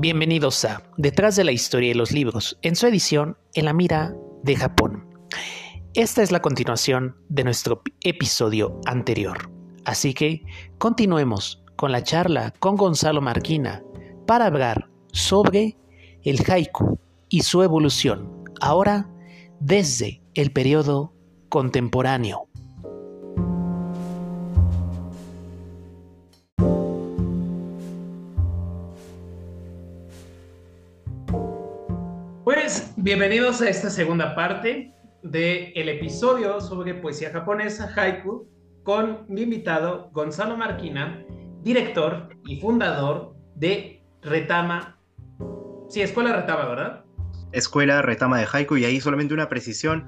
Bienvenidos a Detrás de la historia de los libros, en su edición En la mira de Japón. Esta es la continuación de nuestro episodio anterior, así que continuemos con la charla con Gonzalo Marquina para hablar sobre el haiku y su evolución, ahora desde el periodo contemporáneo. Bienvenidos a esta segunda parte del el episodio sobre poesía japonesa, haiku, con mi invitado Gonzalo Marquina, director y fundador de Retama. Sí, Escuela Retama, ¿verdad? Escuela Retama de Haiku, y ahí solamente una precisión,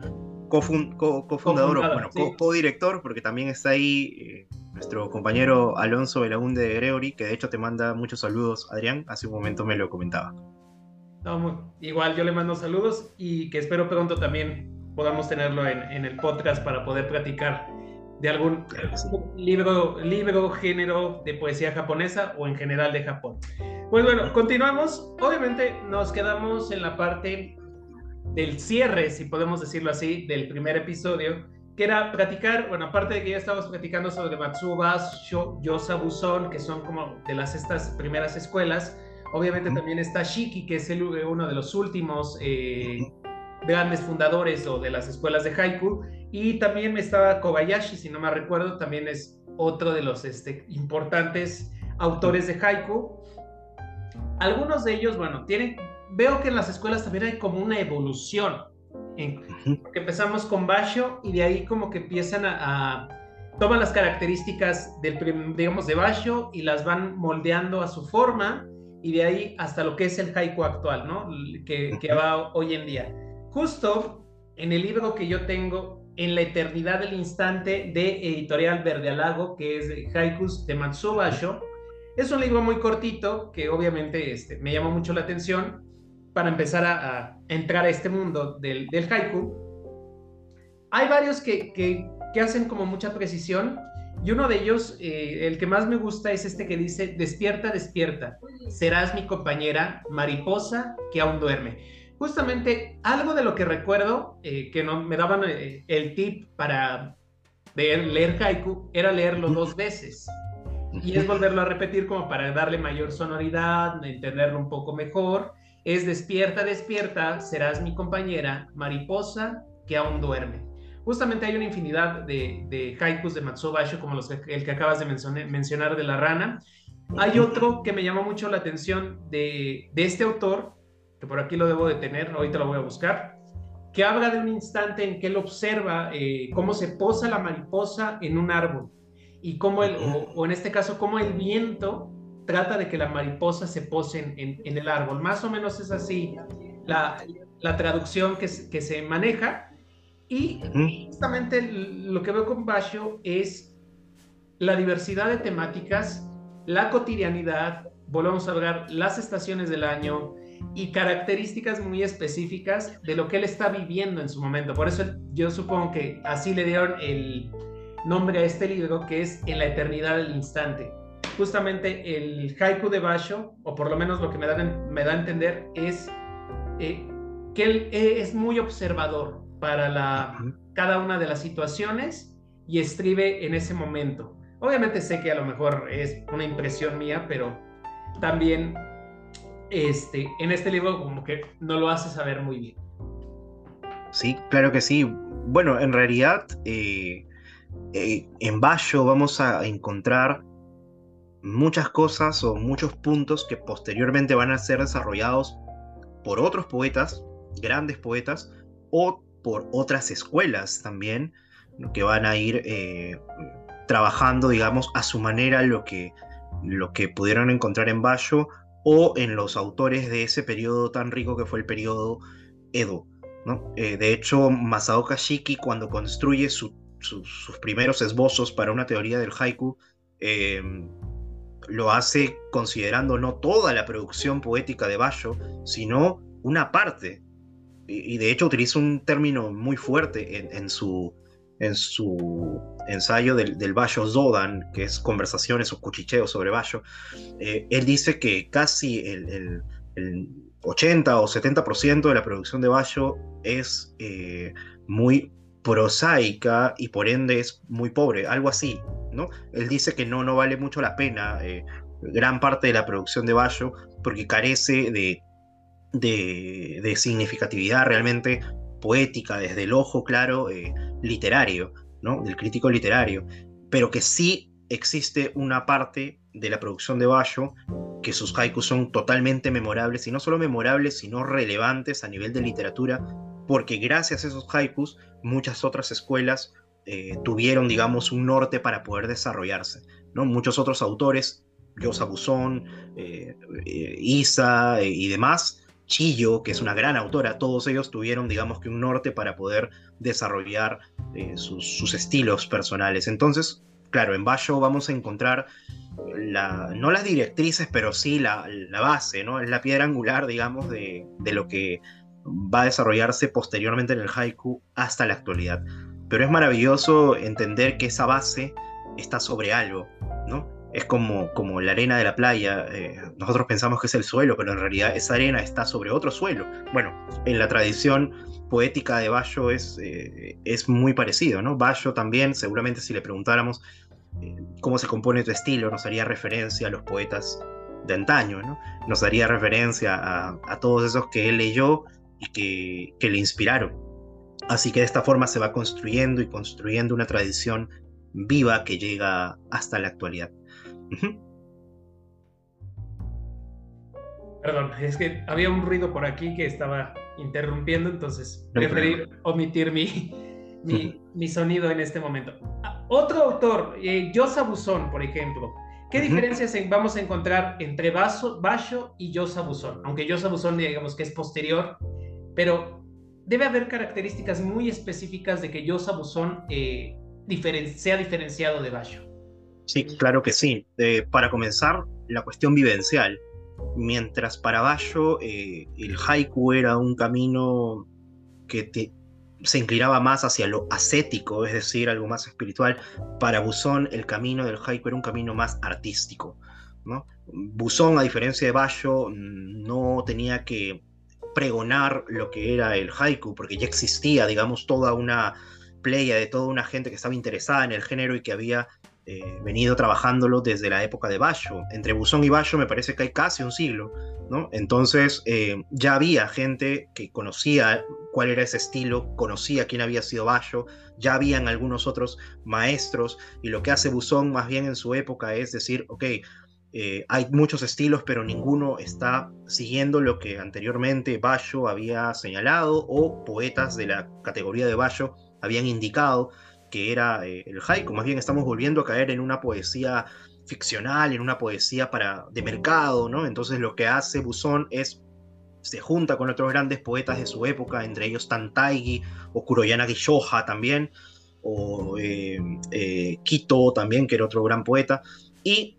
cofundador, o bueno, co-director, porque también está ahí eh, nuestro compañero Alonso Belaunde de Gregory, que de hecho te manda muchos saludos, Adrián, hace un momento me lo comentaba. Igual yo le mando saludos y que espero pronto también podamos tenerlo en, el podcast para poder platicar de algún libro, libro, género de poesía japonesa o en general de Japón. Pues bueno, continuamos. Obviamente nos quedamos en la parte del cierre, si podemos decirlo así, del primer episodio, que era platicar, bueno, aparte de que ya estábamos platicando sobre Matsuba, Yosa Buson, que son como de las estas primeras escuelas, obviamente también está Shiki, que es el, uno de los últimos eh, grandes fundadores o de las escuelas de haiku, y también estaba Kobayashi, si no me recuerdo, también es otro de los este, importantes autores de haiku, algunos de ellos, bueno, tienen, veo que en las escuelas también hay como una evolución. porque empezamos con Basho y de ahí como que empiezan a, toman las características del, digamos, de Basho y las van moldeando a su forma y de ahí hasta lo que es el haiku actual, ¿no? Que, que va hoy en día. Justo en el libro que yo tengo, En la eternidad del instante, de Editorial Verde Alago, que es Haikus de Matsu Basho, es un libro muy cortito que obviamente este, me llamó mucho la atención para empezar a, entrar a este mundo del, haiku. Hay varios que, que, hacen como mucha precisión y uno de ellos, eh, el que más me gusta es este que dice, despierta, despierta, serás mi compañera, mariposa que aún duerme. Justamente algo de lo que recuerdo, eh, que no, me daban eh, el tip para leer, leer haiku, era leerlo dos veces y es volverlo a repetir como para darle mayor sonoridad, entenderlo un poco mejor. Es despierta, despierta, serás mi compañera, mariposa que aún duerme. Justamente hay una infinidad de, de haikus de Matsubasho, como los, el que acabas de mencionar, de la rana. Hay otro que me llamó mucho la atención de, este autor, que por aquí lo debo de tener, ahorita lo voy a buscar, que habla de un instante en que él observa eh, cómo se posa la mariposa en un árbol y cómo el, o, en este caso, cómo el viento trata de que la mariposa se pose en, en, el árbol. Más o menos es así la, traducción que, se maneja. Y justamente lo que veo con Basho es la diversidad de temáticas, la cotidianidad, volvemos a hablar las estaciones del año y características muy específicas de lo que él está viviendo en su momento. Por eso yo supongo que así le dieron el, nombre a este libro que es En la eternidad del instante. Justamente el haiku de Basho, o por lo menos lo que me da, me da a entender, es eh, que él eh, es muy observador para la, cada una de las situaciones y escribe en ese momento. Obviamente sé que a lo mejor es una impresión mía, pero también este, en este libro como que no lo hace saber muy bien. Sí, claro que sí. Bueno, en realidad eh, eh, en Bayo vamos a encontrar muchas cosas o muchos puntos que posteriormente van a ser desarrollados por otros poetas, grandes poetas, o por otras escuelas también, que van a ir eh, trabajando, digamos, a su manera lo que, lo que pudieron encontrar en Bayo o en los autores de ese periodo tan rico que fue el periodo Edo. ¿no? Eh, de hecho, Masaoka Shiki, cuando construye su sus, primeros esbozos para una teoría del haiku, em, lo hace considerando no toda la producción poética de Basho, sino una parte. Y, de hecho utiliza un término muy fuerte en, su, en su ensayo del, del Basho Zodan, que es conversaciones o cuchicheos sobre Basho. Eh, él dice que casi el, el 80 o 70% de la producción de Bayo es eh, muy prosaica y por ende es muy pobre, algo así, ¿no? Él dice que no, no vale mucho la pena eh, gran parte de la producción de Bayo porque carece de, de, significatividad realmente poética, desde el ojo claro eh, literario, ¿no? Del crítico literario, pero que sí existe una parte de la producción de Bayo que sus haikus son totalmente memorables, y no solo memorables, sino relevantes a nivel de literatura, porque gracias a esos haikus muchas otras escuelas eh, tuvieron, digamos, un norte para poder desarrollarse. ¿no? Muchos otros autores, Yosa Buzón, eh, eh, Isa y demás, Chillo, que es una gran autora, todos ellos tuvieron, digamos, que un norte para poder desarrollar sus, sus estilos personales. Entonces, claro, en Bayo vamos a encontrar no las directrices, pero sí la, base, ¿no? Es la piedra angular, digamos, de, lo que va a desarrollarse posteriormente en el haiku hasta la actualidad. Pero es maravilloso entender que esa base está sobre algo, ¿no? Es como, como la arena de la playa. Eh, nosotros pensamos que es el suelo, pero en realidad esa arena está sobre otro suelo. Bueno, en la tradición poética de Bayo es, eh, es muy parecido, ¿no? Bayo también, seguramente si le preguntáramos eh, cómo se compone tu estilo, nos haría referencia a los poetas de antaño, ¿no? nos haría referencia a, todos esos que él leyó y que, que, le inspiraron. Así que de esta forma se va construyendo y construyendo una tradición viva que llega hasta la actualidad. Perdón, es que había un ruido por aquí que estaba interrumpiendo, entonces preferí omitir mi, mi, mi sonido en este momento. Otro autor, eh, Yosa Buzón, por ejemplo. ¿Qué diferencias vamos a encontrar entre Basho y Yosa Buzón? Aunque Yosa Buzón, digamos que es posterior, pero debe haber características muy específicas de que Yosa Buzón eh, sea diferenciado de Basho. Sí, claro que sí. Eh, para comenzar, la cuestión vivencial. Mientras para Basho el haiku era un camino que se inclinaba más hacia lo ascético, es decir, algo más espiritual. Para Buzón, el camino del haiku era un camino más artístico. ¿no? Buzón, a diferencia de Bayo, no tenía que pregonar lo que era el haiku, porque ya existía, digamos, toda una playa de toda una gente que estaba interesada en el género y que había eh, venido trabajándolo desde la época de Bayo. Entre Buzón y Bayo me parece que hay casi un siglo, ¿no? Entonces eh, ya había gente que conocía cuál era ese estilo, conocía quién había sido Bayo, ya habían algunos otros maestros y lo que hace Buzón más bien en su época es decir, ok, eh, hay muchos estilos, pero ninguno está siguiendo lo que anteriormente Bayo había señalado o poetas de la categoría de Bayo habían indicado que era eh, el haiku, más bien estamos volviendo a caer en una poesía ficcional, en una poesía para, de mercado, ¿no? Entonces lo que hace Buzón es se junta con otros grandes poetas de su época, entre ellos Tantaigi o Kuroyanagi Shoha también, o eh, eh, Kito también, que era otro gran poeta, y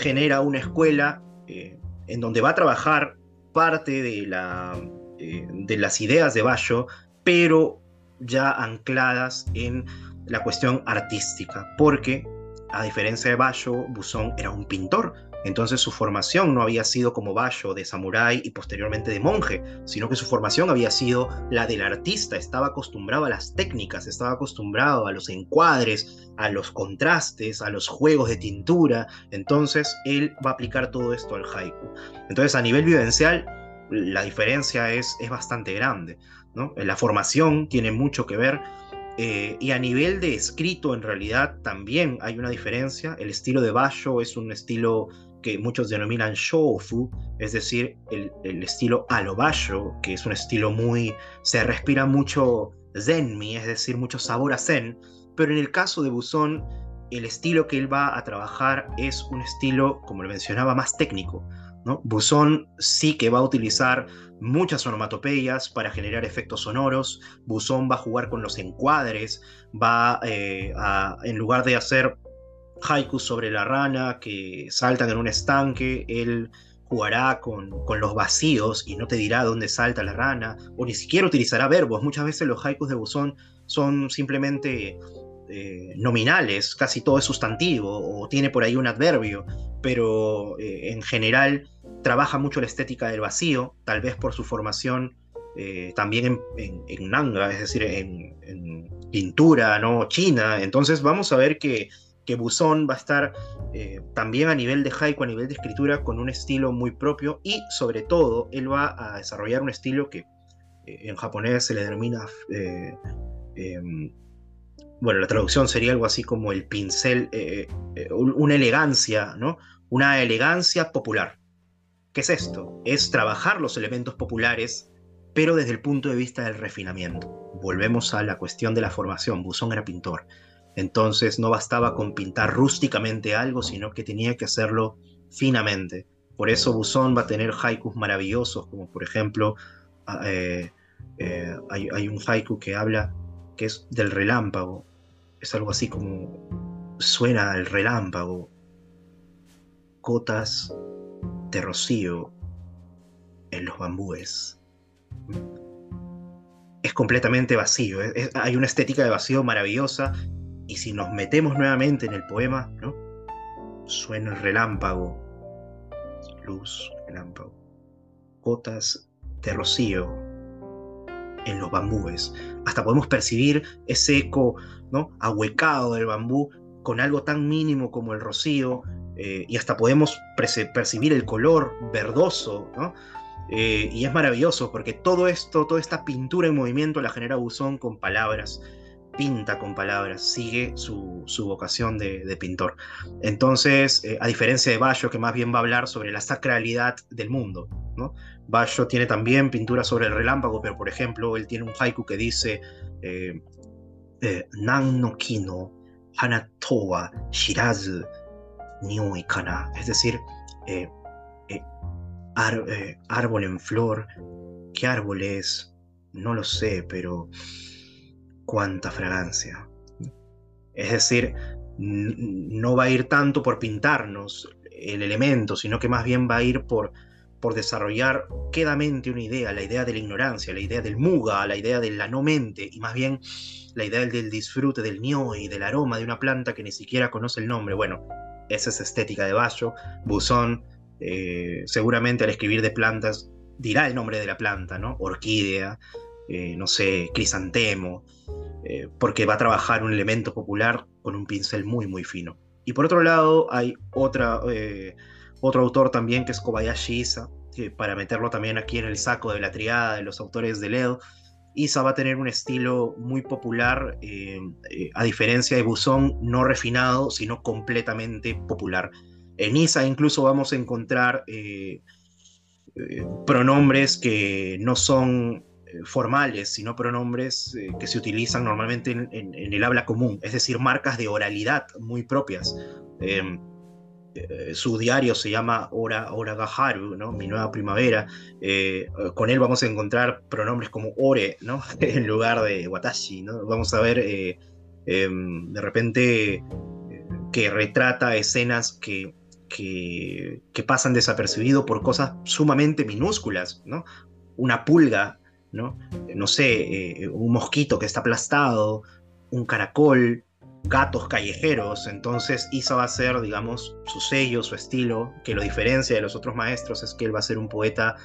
genera una escuela en donde va a trabajar parte de, la, de las ideas de Bayo, pero ya ancladas en la cuestión artística, porque a diferencia de Bayo, Buzón era un pintor, entonces su formación no había sido como Bayo de samurái y posteriormente de monje, sino que su formación había sido la del artista, estaba acostumbrado a las técnicas, estaba acostumbrado a los encuadres, a los contrastes, a los juegos de tintura, entonces él va a aplicar todo esto al haiku. Entonces a nivel vivencial, la diferencia es, es bastante grande. ¿no? La formación tiene mucho que ver eh, y a nivel de escrito, en realidad, también hay una diferencia. El estilo de Basho es un estilo que muchos denominan shofu, es decir, el, estilo a lo Basho, que es un estilo muy. se respira mucho zenmi, es decir, mucho sabor a zen. Pero en el caso de Buzón, el estilo que él va a trabajar es un estilo, como lo mencionaba, más técnico. ¿No? Buzón sí que va a utilizar muchas onomatopeyas para generar efectos sonoros. Buzón va a jugar con los encuadres, va eh, a, en lugar de hacer haikus sobre la rana que saltan en un estanque, él jugará con, con, los vacíos y no te dirá dónde salta la rana, o ni siquiera utilizará verbos. Muchas veces los haikus de Buzón son simplemente eh, nominales, casi todo es sustantivo, o tiene por ahí un adverbio, pero eh, en general trabaja mucho la estética del vacío, tal vez por su formación eh, también en, en, nanga, es decir, en, pintura ¿no? china. Entonces vamos a ver que, que Buzón va a estar también a nivel de haiku, a nivel de escritura, con un estilo muy propio y sobre todo él va a desarrollar un estilo que en japonés se le denomina em, bueno, la traducción sería algo así como el pincel, eh, eh, una elegancia, ¿no? Una elegancia popular. ¿Qué es esto? Es trabajar los elementos populares, pero desde el punto de vista del refinamiento. Volvemos a la cuestión de la formación. Buzón era pintor. Entonces no bastaba con pintar rústicamente algo, sino que tenía que hacerlo finamente. Por eso Buzón va a tener haikus maravillosos, como por ejemplo, ah, eh, hay, hay un haiku que habla que es del relámpago. Es algo así como suena el relámpago, cotas de rocío en los bambúes. Es completamente vacío, hay una estética de vacío maravillosa y si nos metemos nuevamente en el poema, ¿no? Suena el relámpago, luz, relámpago, gotas de rocío en los bambúes. Hasta podemos percibir ese eco ¿no? ahuecado del bambú con algo tan mínimo como el rocío, eh, y hasta podemos percibir el color verdoso, eh, y es maravilloso porque todo esto, toda esta pintura en movimiento la genera Buzón con palabras, pinta con palabras, sigue su, vocación de, pintor. Entonces, eh, a diferencia de Bayo, que más bien va a hablar sobre la sacralidad del mundo, ¿no? Bayo tiene también pintura sobre el relámpago, pero por ejemplo, él tiene un haiku que dice eh, eh, Nan no kino hanatowa shirazu nioi kana, es decir, árbol en flor, ¿qué árbol es? No lo sé, pero cuánta fragancia. Es decir, no va a ir tanto por pintarnos el elemento, sino que más bien va a ir por por desarrollar quedamente una idea, la idea de la ignorancia, la idea del muga, la idea de la no mente, y más bien la idea del disfrute del y del aroma de una planta que ni siquiera conoce el nombre. Bueno, esa es estética de Bayo. Buzón, eh, seguramente al escribir de plantas, dirá el nombre de la planta, ¿no? Orquídea, eh, no sé, crisantemo, eh, porque va a trabajar un elemento popular con un pincel muy, muy fino. Y por otro lado, hay otra otro autor también que es Kobayashi Isa, para meterlo también aquí en el saco de la triada de los autores de LED. Isa va a tener un estilo muy popular, eh, eh, a diferencia de Buzón, no refinado, sino completamente popular. En Isa incluso vamos a encontrar eh, pronombres que no son formales, sino pronombres que se utilizan normalmente en, el habla común, es decir, marcas de oralidad muy propias. Eh, su diario se llama Ora, Ora Gaharu, ¿no? Mi nueva primavera. Eh, con él vamos a encontrar pronombres como Ore, ¿no? en lugar de Watashi, ¿no? Vamos a ver eh, em, de repente que retrata escenas que, que, que, pasan desapercibido por cosas sumamente minúsculas, ¿no? Una pulga, ¿no? No sé, un mosquito que está aplastado, un caracol, gatos callejeros. Entonces Isa va a ser, digamos, su sello, su estilo, que lo diferencia de los otros maestros es que él va a ser un poeta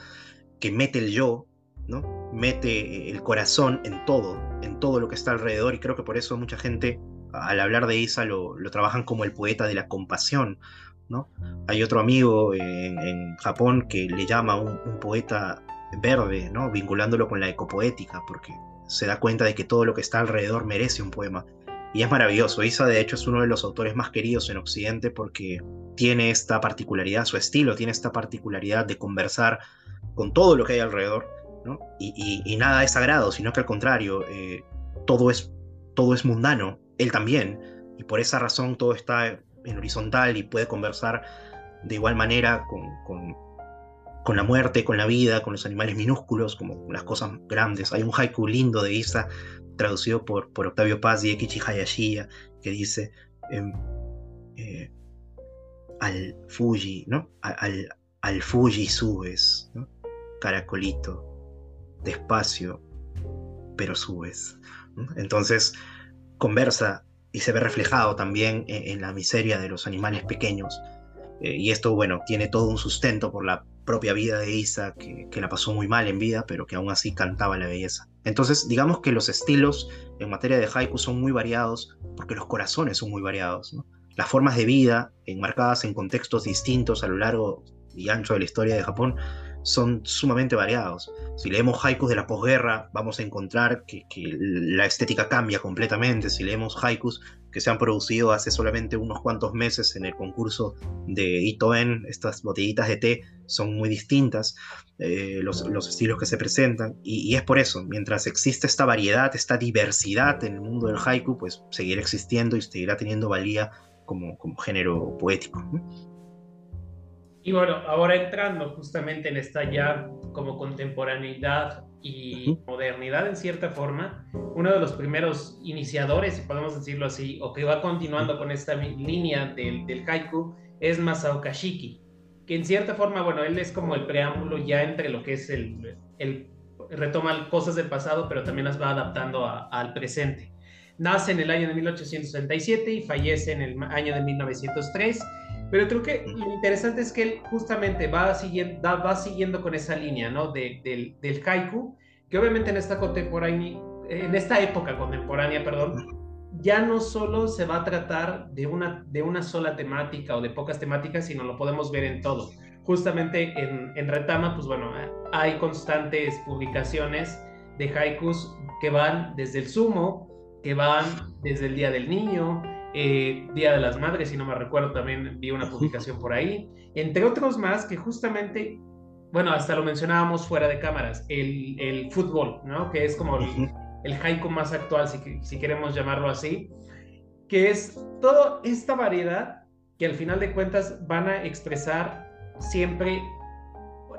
que mete el yo, ¿no? Mete el corazón en todo, en todo lo que está alrededor y creo que por eso mucha gente al hablar de Isa lo, trabajan como el poeta de la compasión, ¿no? Hay otro amigo en, Japón que le llama un poeta verde, ¿no? Vinculándolo con la ecopoética, porque se da cuenta de que todo lo que está alrededor merece un poema. Y es maravilloso. Isa, de hecho, es uno de los autores más queridos en Occidente porque tiene esta particularidad, su estilo tiene esta particularidad de conversar con todo lo que hay alrededor, ¿no? y, nada es sagrado, sino que al contrario, eh, todo, es, todo es mundano, él también, y por esa razón todo está en horizontal y puede conversar de igual manera con, con, con la muerte, con la vida, con los animales minúsculos, como las cosas grandes. Hay un haiku lindo de Isa traducido por, por Octavio Paz y Ekichi Hayashiya, que dice em, eh, al Fuji, ¿no? Al, al Fuji subes, Caracolito, despacio, pero subes. Entonces, conversa y se ve reflejado también en, la miseria de los animales pequeños. Eh, y esto, bueno, tiene todo un sustento por la propia vida de Isa, que, que, la pasó muy mal en vida, pero que aún así cantaba la belleza. Entonces, digamos que los estilos en materia de haiku son muy variados, porque los corazones son muy variados. Las formas de vida, enmarcadas en contextos distintos a lo largo y ancho de la historia de Japón, son sumamente variados. Si leemos haikus de la posguerra, vamos a encontrar que, la estética cambia completamente. Si leemos haikus que se han producido hace solamente unos cuantos meses en el concurso de Itoen, estas botellitas de té son muy distintas, eh, los, estilos que se presentan, y, es por eso, mientras existe esta variedad, esta diversidad en el mundo del haiku, pues seguirá existiendo y seguirá teniendo valía como, como género poético. Y bueno, ahora entrando justamente en esta ya como contemporaneidad y modernidad en cierta forma, uno de los primeros iniciadores, si podemos decirlo así, o que va continuando con esta línea del, del haiku, es Masao Kashiki, que en cierta forma, bueno, él es como el preámbulo ya entre lo que es el, el retoma cosas del pasado, pero también las va adaptando al presente. Nace en el año de 1867 y fallece en el año de 1903 pero creo que lo interesante es que él justamente va siguiendo, va siguiendo con esa línea, ¿no? De, del, del haiku, que obviamente en esta contemporánea, en esta época contemporánea, perdón, ya no solo se va a tratar de una, de una sola temática o de pocas temáticas, sino lo podemos ver en todo. Justamente en, en Retama, pues bueno, hay constantes publicaciones de haikus que van desde el sumo, que van desde el Día del Niño, eh, Día de las Madres, si no me recuerdo, también vi una publicación por ahí, entre otros más que justamente, bueno, hasta lo mencionábamos fuera de cámaras, el, el fútbol, ¿no? Que es como el, el haiku más actual, si, si queremos llamarlo así, que es toda esta variedad que al final de cuentas van a expresar siempre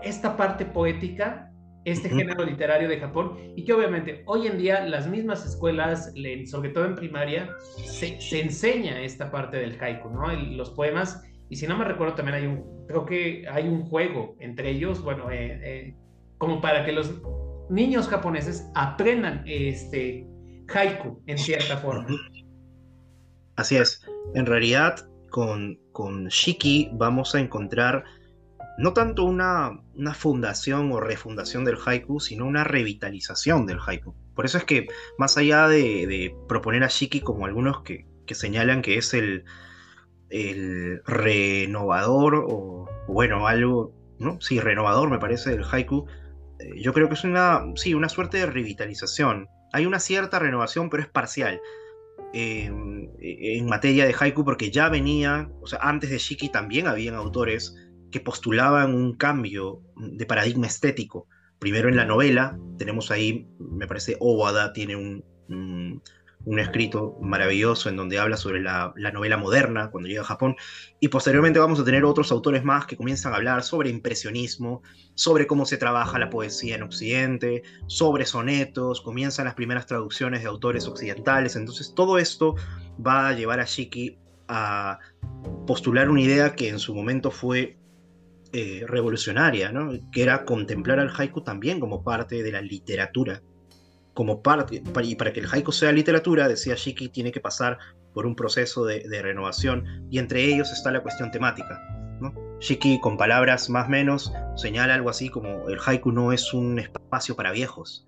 esta parte poética este género literario de Japón y que obviamente hoy en día las mismas escuelas, sobre todo en primaria, se, enseña esta parte del haiku, ¿no? los poemas, y si no me recuerdo también hay un, creo que hay un juego entre ellos, bueno, eh, eh, como para que los niños japoneses aprendan este haiku en cierta forma. Así es, en realidad con, con Shiki vamos a encontrar no tanto una, una, fundación o refundación del haiku, sino una revitalización del haiku. Por eso es que, más allá de, proponer a Shiki como algunos que, señalan que es el, el renovador, o bueno, algo, ¿no? Sí, renovador me parece del haiku, eh, yo creo que es una, sí, una suerte de revitalización. Hay una cierta renovación, pero es parcial. en materia de haiku, porque ya venía, o sea, antes de Shiki también habían autores que postulaban un cambio de paradigma estético. Primero en la novela, tenemos ahí, me parece, Owada tiene un, un, escrito maravilloso en donde habla sobre la, la, novela moderna cuando llega a Japón, y posteriormente vamos a tener otros autores más que comienzan a hablar sobre impresionismo, sobre cómo se trabaja la poesía en Occidente, sobre sonetos, comienzan las primeras traducciones de autores occidentales, entonces todo esto va a llevar a Shiki a postular una idea que en su momento fue eh, revolucionaria, ¿no? que era contemplar al haiku también como parte de la literatura. Como parte, y para que el haiku sea literatura, decía Shiki, tiene que pasar por un proceso de, renovación, y entre ellos está la cuestión temática. Shiki, con palabras más menos, señala algo así como el haiku no es un espacio para viejos,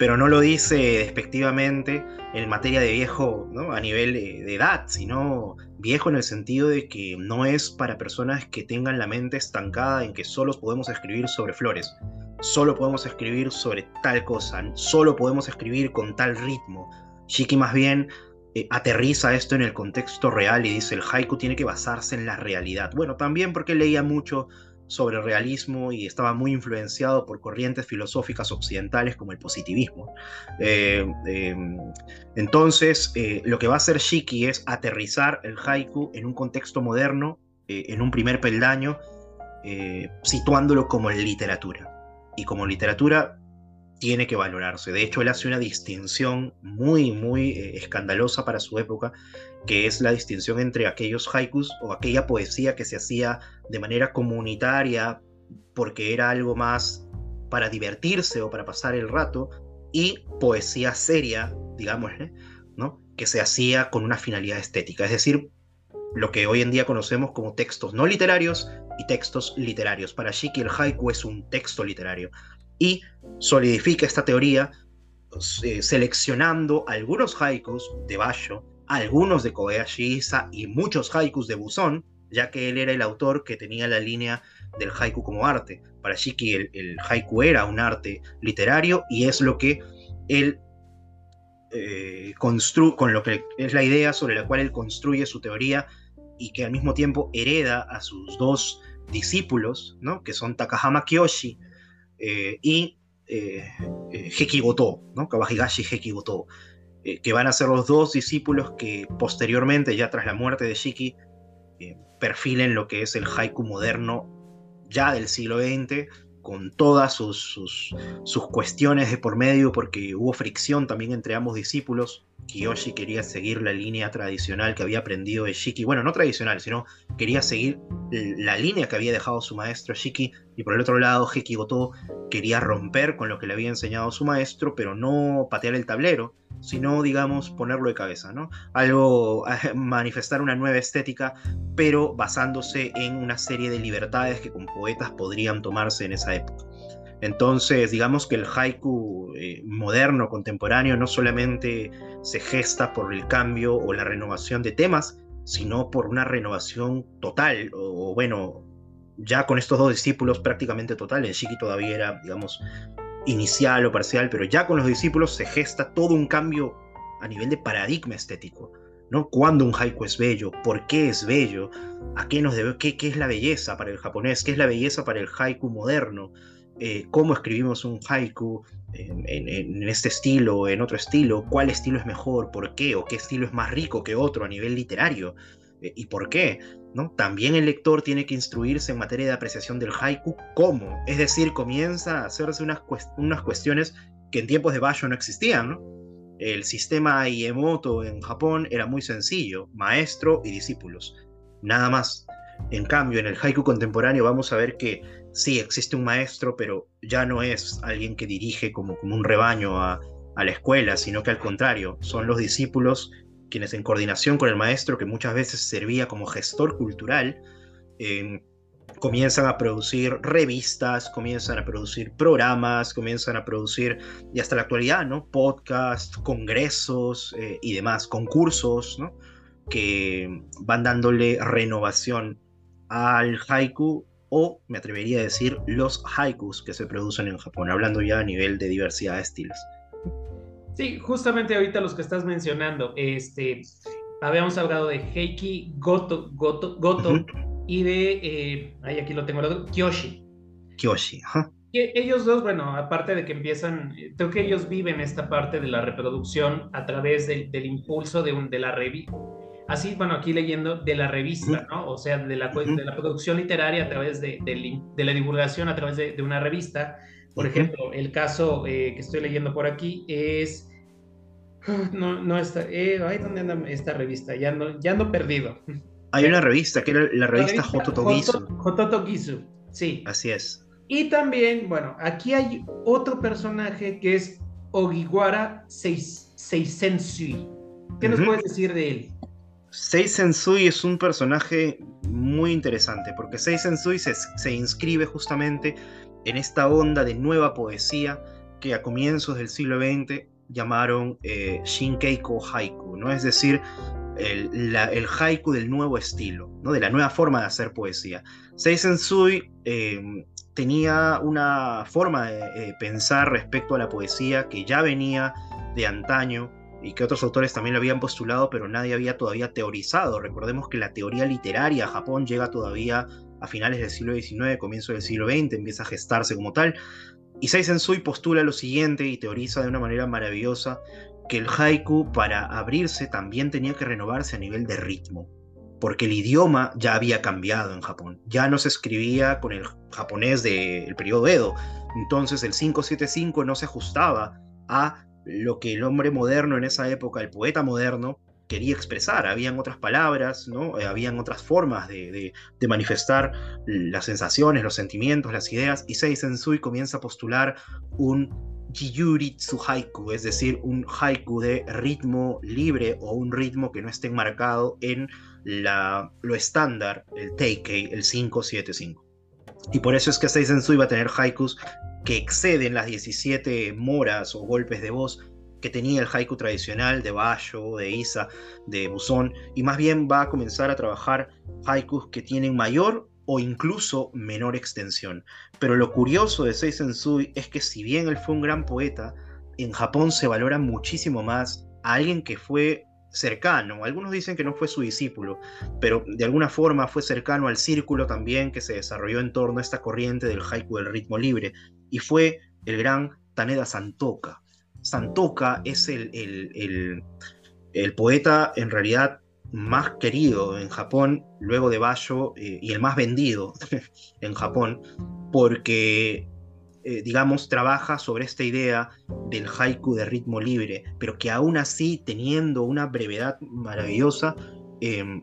pero no lo dice despectivamente en materia de viejo ¿no? a nivel de, edad, sino viejo en el sentido de que no es para personas que tengan la mente estancada en que solo podemos escribir sobre flores, solo podemos escribir sobre tal cosa, solo podemos escribir con tal ritmo. Shiki más bien eh, aterriza esto en el contexto real y dice el haiku tiene que basarse en la realidad. Bueno, también porque leía mucho sobre realismo y estaba muy influenciado por corrientes filosóficas occidentales como el positivismo. Eh, em, entonces, eh, lo que va a hacer Shiki es aterrizar el haiku en un contexto moderno, eh, en un primer peldaño, situándolo como literatura. Y como literatura tiene que valorarse. De hecho, él hace una distinción muy, muy escandalosa para su época que es la distinción entre aquellos haikus o aquella poesía que se hacía de manera comunitaria porque era algo más para divertirse o para pasar el rato, y poesía seria, digamos, ¿no? que se hacía con una finalidad estética. Es decir, lo que hoy en día conocemos como textos no literarios y textos literarios. Para Shiki el haiku es un texto literario y solidifica esta teoría eh, seleccionando algunos haikus de Basho, algunos de Kobayashi Isa y muchos haikus de Buzón, ya que él era el autor que tenía la línea del haiku como arte. Para Shiki el, haiku era un arte literario y es lo que él eh, construye, con lo que es la idea sobre la cual él construye su teoría y que al mismo tiempo hereda a sus dos discípulos, ¿no? que son Takahama Kiyoshi eh, y eh, eh Hekigoto, ¿no? Kawahigashi Hekigoto, que van a ser los dos discípulos que posteriormente, ya tras la muerte de Shiki, perfilen lo que es el haiku moderno ya del siglo XX, con todas sus, sus, sus, cuestiones de por medio, porque hubo fricción también entre ambos discípulos. Kiyoshi quería seguir la línea tradicional que había aprendido de Shiki, bueno, no tradicional, sino quería seguir la línea que había dejado su maestro Shiki, y por el otro lado, Heki Goto quería romper con lo que le había enseñado su maestro, pero no patear el tablero, sino, digamos, ponerlo de cabeza, ¿no? Algo, manifestar una nueva estética, pero basándose en una serie de libertades que con poetas podrían tomarse en esa época. Entonces, digamos que el haiku eh, moderno, contemporáneo, no solamente se gesta por el cambio o la renovación de temas, sino por una renovación total, o, bueno, ya con estos dos discípulos prácticamente total, en Shiki todavía era, digamos, inicial o parcial, pero ya con los discípulos se gesta todo un cambio a nivel de paradigma estético. ¿no? ¿Cuándo un haiku es bello? ¿Por qué es bello? ¿A qué nos debe? ¿Qué, qué es la belleza para el japonés? ¿Qué es la belleza para el haiku moderno? Eh, cómo escribimos un haiku en, este estilo o en otro estilo, cuál estilo es mejor, por qué, o qué estilo es más rico que otro a nivel literario, eh, y por qué. ¿no? También el lector tiene que instruirse en materia de apreciación del haiku, cómo, es decir, comienza a hacerse unas, unas cuestiones que en tiempos de Basho no existían. El sistema Iemoto en Japón era muy sencillo, maestro y discípulos, nada más. En cambio, en el haiku contemporáneo vamos a ver que sí, existe un maestro, pero ya no es alguien que dirige como, como un rebaño a, la escuela, sino que al contrario, son los discípulos quienes en coordinación con el maestro, que muchas veces servía como gestor cultural, em, comienzan a producir revistas, comienzan a producir programas, comienzan a producir, y hasta la actualidad, ¿no? Podcasts, congresos eh, y demás, concursos, ¿no? Que van dándole renovación al haiku o me atrevería a decir los haikus que se producen en Japón, hablando ya a nivel de diversidad de estilos. Sí, justamente ahorita los que estás mencionando, este, habíamos hablado de Heiki Goto, Goto, Goto y de, eh, aquí lo tengo, Kyoshi. Kyoshi, ajá. ellos dos, bueno, aparte de que empiezan, creo que ellos viven esta parte de la reproducción a través del impulso de, un, de la revista así, bueno, aquí leyendo de la revista, ¿no? O sea, de la, de la producción literaria a través de, de, la divulgación a través de, una revista. Por ejemplo, el caso eh, que estoy leyendo por aquí es... No, no está... Eh, ay, ¿dónde anda esta revista? Ya no, ya no perdido. Hay una revista que era la revista Hototogisu. Hototogisu, sí. Así es. Y también, bueno, aquí hay otro personaje que es Ogiwara Seisensui. ¿Qué nos puedes decir de él? Seisensui es un personaje muy interesante porque Seisensui se, se inscribe justamente en esta onda de nueva poesía que a comienzos del siglo XX llamaron eh, Shinkeiko Haiku, ¿no? es decir, el, haiku del nuevo estilo, ¿no? de la nueva forma de hacer poesía. Seisensui em, tenía una forma de pensar respecto a la poesía que ya venía de antaño y que otros autores también lo habían postulado, pero nadie había todavía teorizado. Recordemos que la teoría literaria a Japón llega todavía a finales del siglo XIX, comienzo del siglo XX, empieza a gestarse como tal. Y Sui postula lo siguiente y teoriza de una manera maravillosa que el haiku para abrirse también tenía que renovarse a nivel de ritmo, porque el idioma ya había cambiado en Japón, ya no se escribía con el japonés del periodo Edo, entonces el 575 no se ajustaba a lo que el hombre moderno en esa época, el poeta moderno, quería expresar. Habían otras palabras, ¿no? Eh, habían otras formas de, manifestar las sensaciones, los sentimientos, las ideas, y Seisensui comienza a postular un Jiyuritsu haiku, es decir, un haiku de ritmo libre o un ritmo que no esté enmarcado en lo estándar, el Teikei, el 575. Y por eso es que Seisensui va a tener haikus que exceden las 17 moras o golpes de voz que tenía el haiku tradicional de Basho, de Isa, de Buzón, y más bien va a comenzar a trabajar haikus que tienen mayor o incluso menor extensión. Pero lo curioso de Seisensui es que si bien él fue un gran poeta, en Japón se valora muchísimo más a alguien que fue cercano. Algunos dicen que no fue su discípulo, pero de alguna forma fue cercano al círculo también que se desarrolló en torno a esta corriente del haiku del ritmo libre, y fue el gran Taneda Santoka. Santoka es el, el, el, poeta en realidad más querido en Japón, luego de Basho, eh, y el más vendido en Japón, porque eh, digamos, trabaja sobre esta idea del haiku de ritmo libre, pero que aún así, teniendo una brevedad maravillosa, em,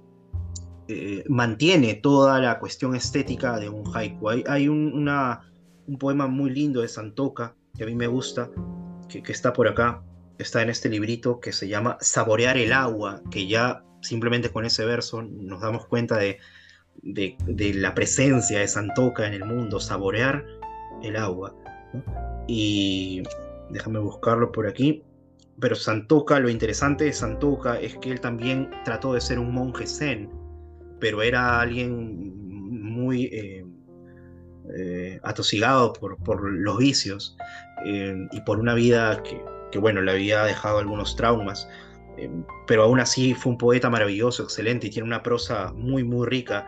eh, mantiene toda la cuestión estética de un haiku. Hay, un, una, un, poema muy lindo de Santoka, que a mí me gusta, que, está por acá, está en este librito que se llama Saborear el agua, que ya simplemente con ese verso nos damos cuenta de, de, la presencia de Santoka en el mundo, saborear el agua. Y déjame buscarlo por aquí. Pero Santoka, lo interesante de Santoka es que él también trató de ser un monje zen, pero era alguien muy eh, eh, atosigado por, los vicios eh, y por una vida que, bueno, le había dejado algunos traumas. pero aún así fue un poeta maravilloso, excelente y tiene una prosa muy, muy rica.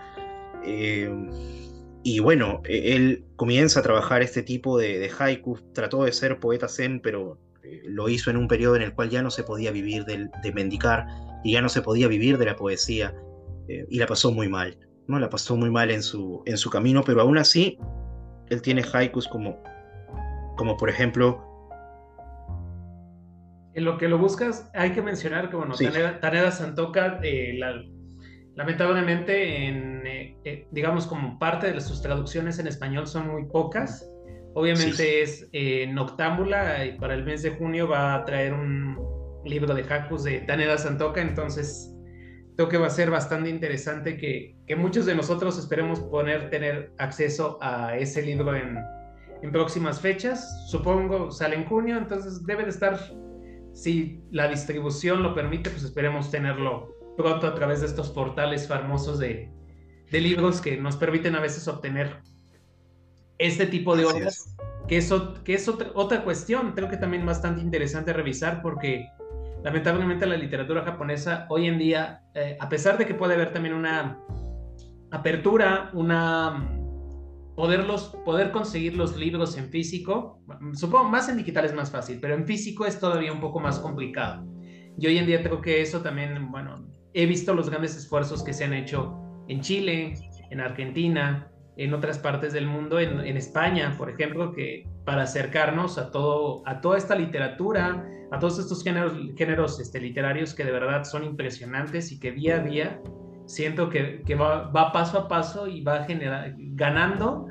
Y bueno, e, él comienza a trabajar este tipo de, de haiku, trató de ser poeta zen, pero eh, lo hizo en un periodo en el cual ya no se podía vivir de, de mendicar y ya no se podía vivir de la poesía eh, y la pasó muy mal, ¿no? La pasó muy mal en su, en su camino, pero aún así él tiene haikus como, como por ejemplo... En lo que lo buscas, hay que mencionar que, bueno, Taneda, Santoka, eh, la, lamentablemente, en, eh, eh, digamos, como parte de sus traducciones en español son muy pocas. Obviamente es Noctámbula y para el mes de junio va a traer un libro de Hakus de Taneda Santoka, entonces creo que va a ser bastante interesante que, que muchos de nosotros esperemos poder tener acceso a ese libro en, en próximas fechas. Supongo sale en junio, entonces debe de estar, si la distribución lo permite, pues esperemos tenerlo pronto a través de estos portales famosos de, de libros que nos permiten a veces obtener este tipo de obras, que es, que es otra, otra cuestión, creo que también bastante interesante revisar porque lamentablemente la literatura japonesa hoy en día, eh, a pesar de que puede haber también una apertura, una poderlos, poder conseguir los libros en físico, supongo más en digital es más fácil, pero en físico es todavía un poco más complicado. Y hoy en día creo que eso también, bueno, he visto los grandes esfuerzos que se han hecho en Chile, en Argentina, en otras partes del mundo, en, España, por ejemplo, que para acercarnos a, todo, a toda esta literatura, a todos estos géneros, géneros este, literarios que de verdad son impresionantes y que día a día siento que, que va, va, paso a paso y va generar, ganando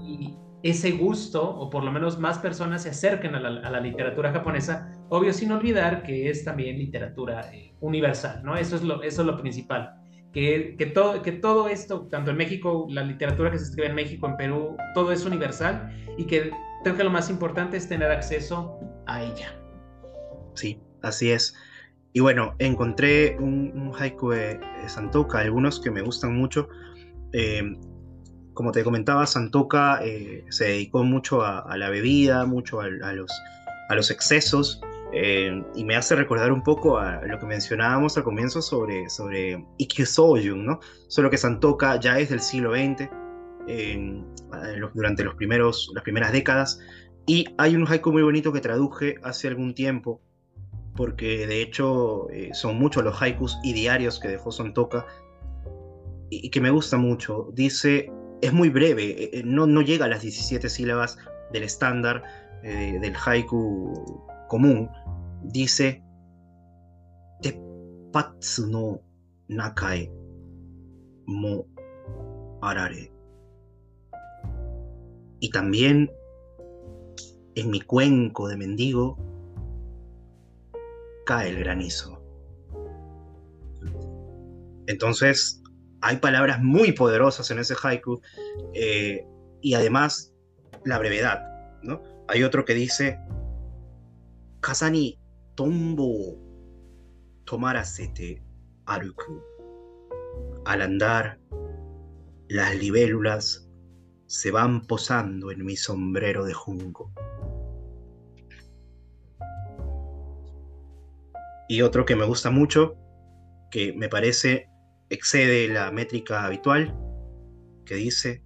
y ese gusto, o por lo menos más personas se acerquen a la, a la literatura japonesa, obvio sin olvidar que es también literatura. Eh, universal, ¿no? Eso es lo, eso es lo principal. Que, que, todo, que todo esto, tanto en México, la literatura que se escribe en México, en Perú, todo es universal y que creo que lo más importante es tener acceso a ella. Sí, así es. Y bueno, encontré un, haiku de, Santoka, algunos que me gustan mucho. Eh, como te comentaba, Santoka eh, se dedicó mucho a, la bebida, mucho a, los, a los excesos. Eh, y me hace recordar un poco a lo que mencionábamos al comienzo sobre, sobre Ikkyu ¿no? Solo que Santoka ya es del siglo XX, durante los primeros, las primeras décadas, y hay un haiku muy bonito que traduje hace algún tiempo, porque de hecho eh, son muchos los haikus y diarios que dejó Santoka, y, que me gusta mucho. Dice, es muy breve, eh, no, no llega a las 17 sílabas del estándar del haiku común, dice Tepatsu no Nakae mo arare. Y también en mi cuenco de mendigo cae el granizo. Entonces, hay palabras muy poderosas en ese haiku eh, y además la brevedad, ¿no? Hay otro que dice, Kazani tombo tomarasete aruku. Al andar, las libélulas se van posando en mi sombrero de junco. Y otro que me gusta mucho, que me parece excede la métrica habitual, que dice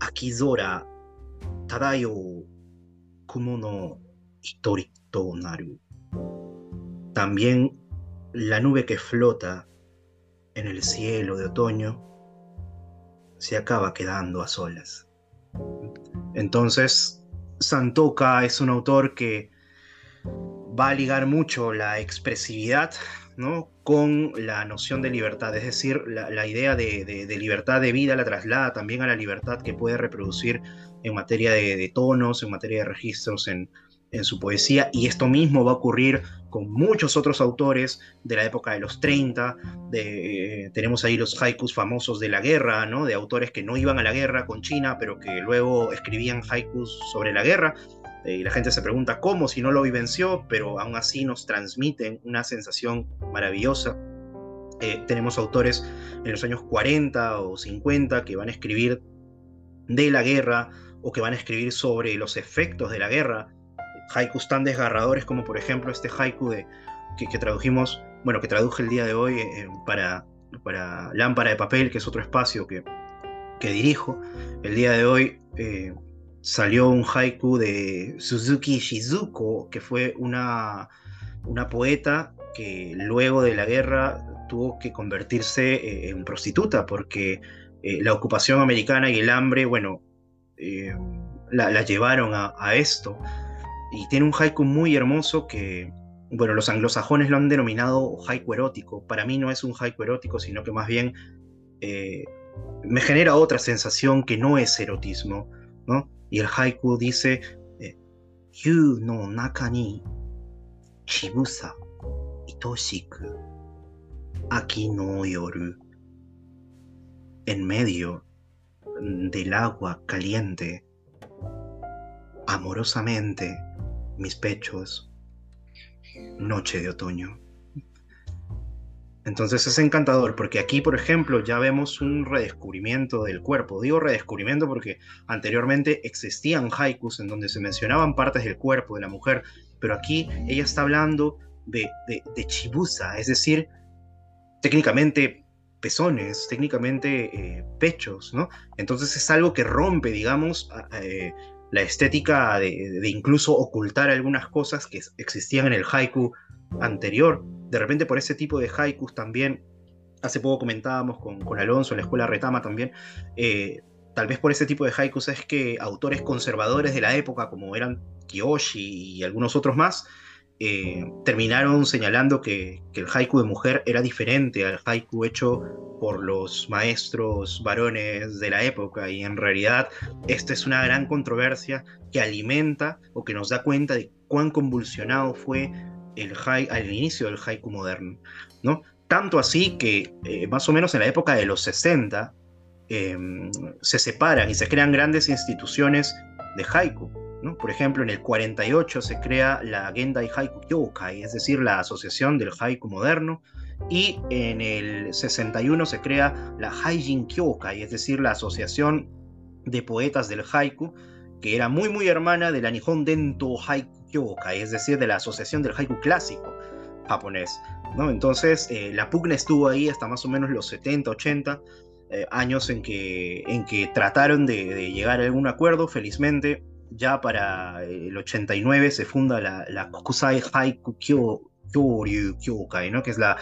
Akizora Tadayo Kumo no Hitorito Naru. También la nube que flota en el cielo de otoño se acaba quedando a solas. Entonces, Santoka es un autor que va a ligar mucho la expresividad ¿no? con la noción de libertad, es decir, la, idea de, libertad de vida la traslada también a la libertad que puede reproducir en materia de, tonos, en materia de registros en, su poesía, y esto mismo va a ocurrir con muchos otros autores de la época de los 30, de, tenemos ahí los haikus famosos de la guerra, ¿no? de autores que no iban a la guerra con China, pero que luego escribían haikus sobre la guerra, eh, y la gente se pregunta cómo si no lo vivenció, pero aún así nos transmiten una sensación maravillosa. Eh, tenemos autores en los años 40 o 50 que van a escribir de la guerra o que van a escribir sobre los efectos de la guerra. Haikus tan desgarradores como por ejemplo este haiku de, que, tradujimos, bueno, que traduje el día de hoy eh, para, para Lámpara de Papel, que es otro espacio que, que dirijo. El día de hoy salió un haiku de Suzuki Shizuko, que fue una, una poeta que luego de la guerra tuvo que convertirse eh, en prostituta porque eh, la ocupación americana y el hambre, bueno, eh, la, llevaron a, esto. Y tiene un haiku muy hermoso que, bueno, los anglosajones lo han denominado haiku erótico. Para mí no es un haiku erótico, sino que más bien me genera otra sensación que no es erotismo, ¿no? Y el haiku dice, eh, Yu no chibusa itoshiku aquí no yoru. En medio del agua caliente, amorosamente, mis pechos, noche de otoño. Entonces es encantador porque aquí, por ejemplo, ya vemos un redescubrimiento del cuerpo. Digo redescubrimiento porque anteriormente existían haikus en donde se mencionaban partes del cuerpo de la mujer, pero aquí ella está hablando de, de, chibusa, es decir, técnicamente pezones, técnicamente eh, pechos, ¿no? Entonces es algo que rompe, digamos, eh, la estética de, incluso ocultar algunas cosas que existían en el haiku anterior. De repente por ese tipo de haikus también, hace poco comentábamos con, con Alonso en la escuela Retama también, eh, tal vez por ese tipo de haikus es que autores conservadores de la época, como eran Kiyoshi y algunos otros más, eh, terminaron señalando que, el haiku de mujer era diferente al haiku hecho por los maestros varones de la época y en realidad esta es una gran controversia que alimenta o que nos da cuenta de cuán convulsionado fue el al inicio del haiku moderno, ¿no? Tanto así que eh, más o menos en la época de los 60 em, se separan y se crean grandes instituciones de haiku. ¿No? Por ejemplo, en el 48 se crea la Gendai Haiku Kyokai, es decir, la Asociación del Haiku Moderno, y en el 61 se crea la Haijin Kyokai, es decir, la Asociación de Poetas del Haiku, que era muy muy hermana de la Nihon Dento Haiku Kyokai, es decir, de la Asociación del Haiku Clásico japonés. ¿no? Entonces, eh, la pugna estuvo ahí hasta más o menos los 70, 80 eh, años en que, en que trataron de, llegar a algún acuerdo. Felizmente, ya para el 89 se funda la, la Kokusai Haiku Kyoryu Kyokai, ¿no? que es la,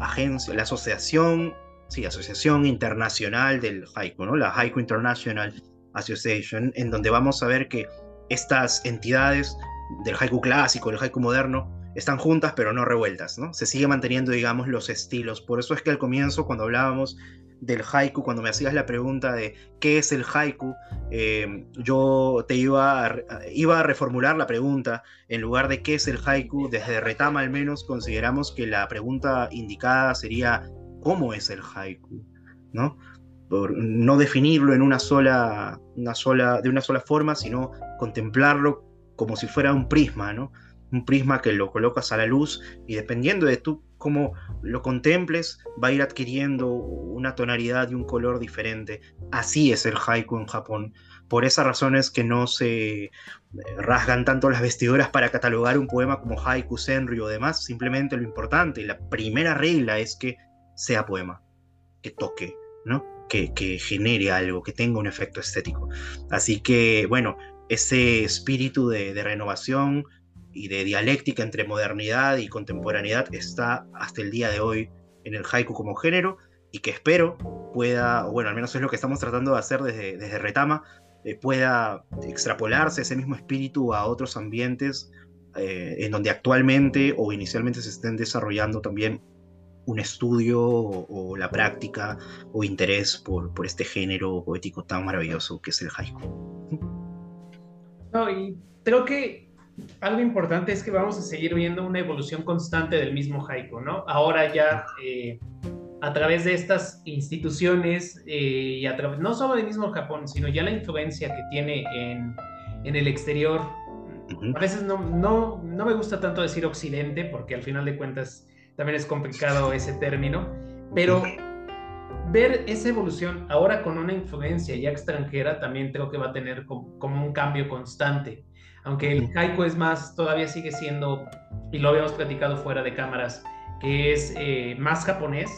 agencia, la asociación, sí, asociación internacional del haiku, ¿no? la Haiku International Association, en donde vamos a ver que estas entidades del haiku clásico, del haiku moderno, están juntas pero no revueltas, ¿no? Se sigue manteniendo, digamos, los estilos. Por eso es que al comienzo, cuando hablábamos del haiku, cuando me hacías la pregunta de qué es el haiku, eh, yo te iba a, iba a reformular la pregunta. En lugar de qué es el haiku, desde Retama al menos consideramos que la pregunta indicada sería ¿cómo es el haiku? ¿No? No definirlo en una sola, una sola, de una sola forma, sino contemplarlo como si fuera un prisma, ¿no? Un prisma que lo colocas a la luz y dependiendo de tú cómo lo contemples, va a ir adquiriendo una tonalidad y un color diferente. Así es el haiku en Japón. Por esas razones que no se eh, rasgan tanto las vestiduras para catalogar un poema como haiku, senryu o demás. Simplemente lo importante, la primera regla es que sea poema, que toque, ¿no? Que, genere algo, que tenga un efecto estético. Así que, bueno, ese espíritu de renovación, y de dialéctica entre modernidad y contemporaneidad está hasta el día de hoy en el haiku como género y que espero pueda, o bueno, al menos es lo que estamos tratando de hacer desde, desde Retama, eh, pueda extrapolarse ese mismo espíritu a otros ambientes eh, en donde actualmente o inicialmente se estén desarrollando también un estudio o, la práctica o interés por, por este género poético tan maravilloso que es el haiku. No, y creo que algo importante es que vamos a seguir viendo una evolución constante del mismo haiku, ¿no? Ahora ya eh, a través de estas instituciones eh, y a través, no solo del mismo Japón, sino ya la influencia que tiene en, en el exterior. A veces no, no, no me gusta tanto decir occidente, porque al final de cuentas también es complicado ese término, pero ver esa evolución ahora con una influencia ya extranjera también creo que va a tener como, como un cambio constante aunque el haiku es más, todavía sigue siendo, y lo habíamos platicado fuera de cámaras, que es eh, más japonés,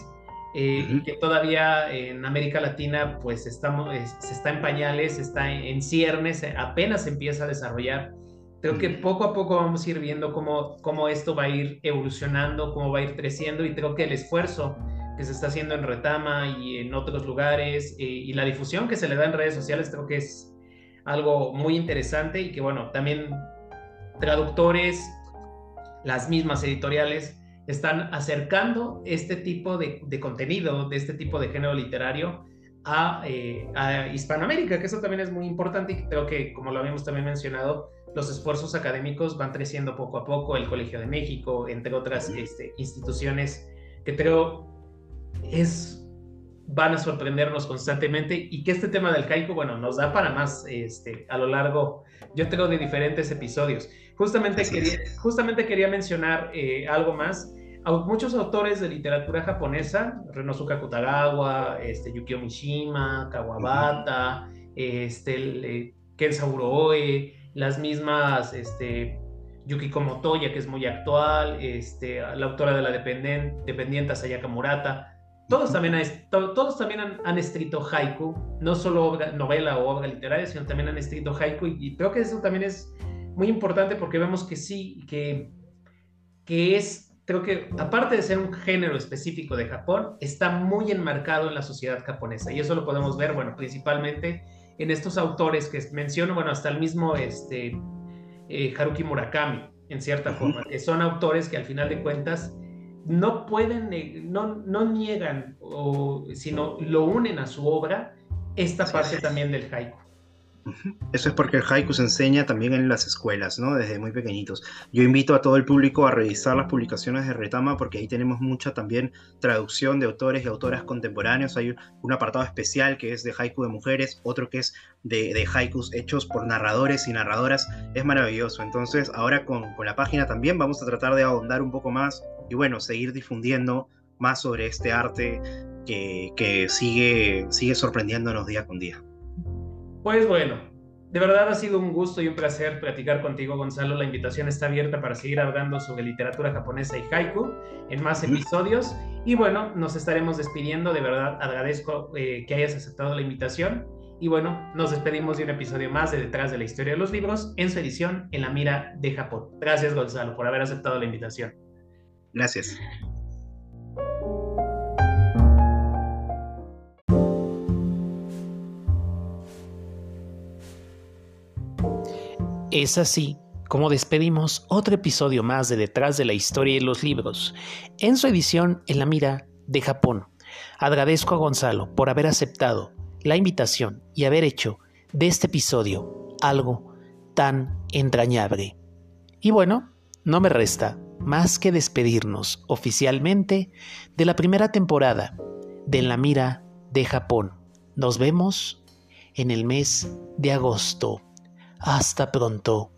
eh, que todavía en América Latina pues estamos, se está en pañales, está en, ciernes, apenas se empieza a desarrollar. Creo que poco a poco vamos a ir viendo cómo, cómo esto va a ir evolucionando, cómo va a ir creciendo y creo que el esfuerzo que se está haciendo en Retama y en otros lugares eh, y la difusión que se le da en redes sociales creo que es algo muy interesante y que bueno, también traductores, las mismas editoriales, están acercando este tipo de, contenido, de este tipo de género literario a, eh, a, Hispanoamérica, que eso también es muy importante y creo que, como lo habíamos también mencionado, los esfuerzos académicos van creciendo poco a poco, el Colegio de México, entre otras este, instituciones, que creo es van a sorprendernos constantemente y que este tema del haiku, bueno, nos da para más este, a lo largo, yo tengo de diferentes episodios. Justamente, quería, justamente quería mencionar eh, algo más. muchos autores de literatura japonesa, Renosuke Kutagawa, este, Yukio Mishima, Kawabata, este, Kensa Uroe, las mismas este, Yukiko Motoya, que es muy actual, este, la autora de la dependiente Sayaka Murata, todos también, todos también han, escrito haiku, no solo novela o obra literaria, sino también han escrito haiku y, creo que eso también es muy importante porque vemos que sí, que, que es, creo que aparte de ser un género específico de Japón, está muy enmarcado en la sociedad japonesa y eso lo podemos ver, bueno, principalmente en estos autores que menciono, bueno, hasta el mismo este, eh, Haruki Murakami, en cierta forma, que son autores que al final de cuentas no pueden, no, no niegan, o, sino lo unen a su obra esta parte también del haiku. Eso es porque el haiku se enseña también en las escuelas, ¿no? Desde muy pequeñitos. Yo invito a todo el público a revisar las publicaciones de Retama porque ahí tenemos mucha también traducción de autores y autoras contemporáneos. Hay un apartado especial que es de haiku de mujeres, otro que es de, de haikus hechos por narradores y narradoras. Es maravilloso. Entonces, ahora con, con la página también vamos a tratar de ahondar un poco más y bueno, seguir difundiendo más sobre este arte que, que sigue, sigue sorprendiéndonos día con día. Pues bueno, de verdad ha sido un gusto y un placer platicar contigo, Gonzalo. La invitación está abierta para seguir hablando sobre literatura japonesa y haiku en más episodios. Y bueno, nos estaremos despidiendo. De verdad, agradezco eh, que hayas aceptado la invitación. Y bueno, nos despedimos de un episodio más de Detrás de la Historia de los Libros en su edición En la Mira de Japón. Gracias, Gonzalo, por haber aceptado la invitación. Gracias. Es así como despedimos otro episodio más de Detrás de la Historia y los Libros, en su edición En la Mira de Japón. Agradezco a Gonzalo por haber aceptado la invitación y haber hecho de este episodio algo tan entrañable. Y bueno, no me resta más que despedirnos oficialmente de la primera temporada de En la Mira de Japón. Nos vemos en el mes de agosto. Hasta pronto.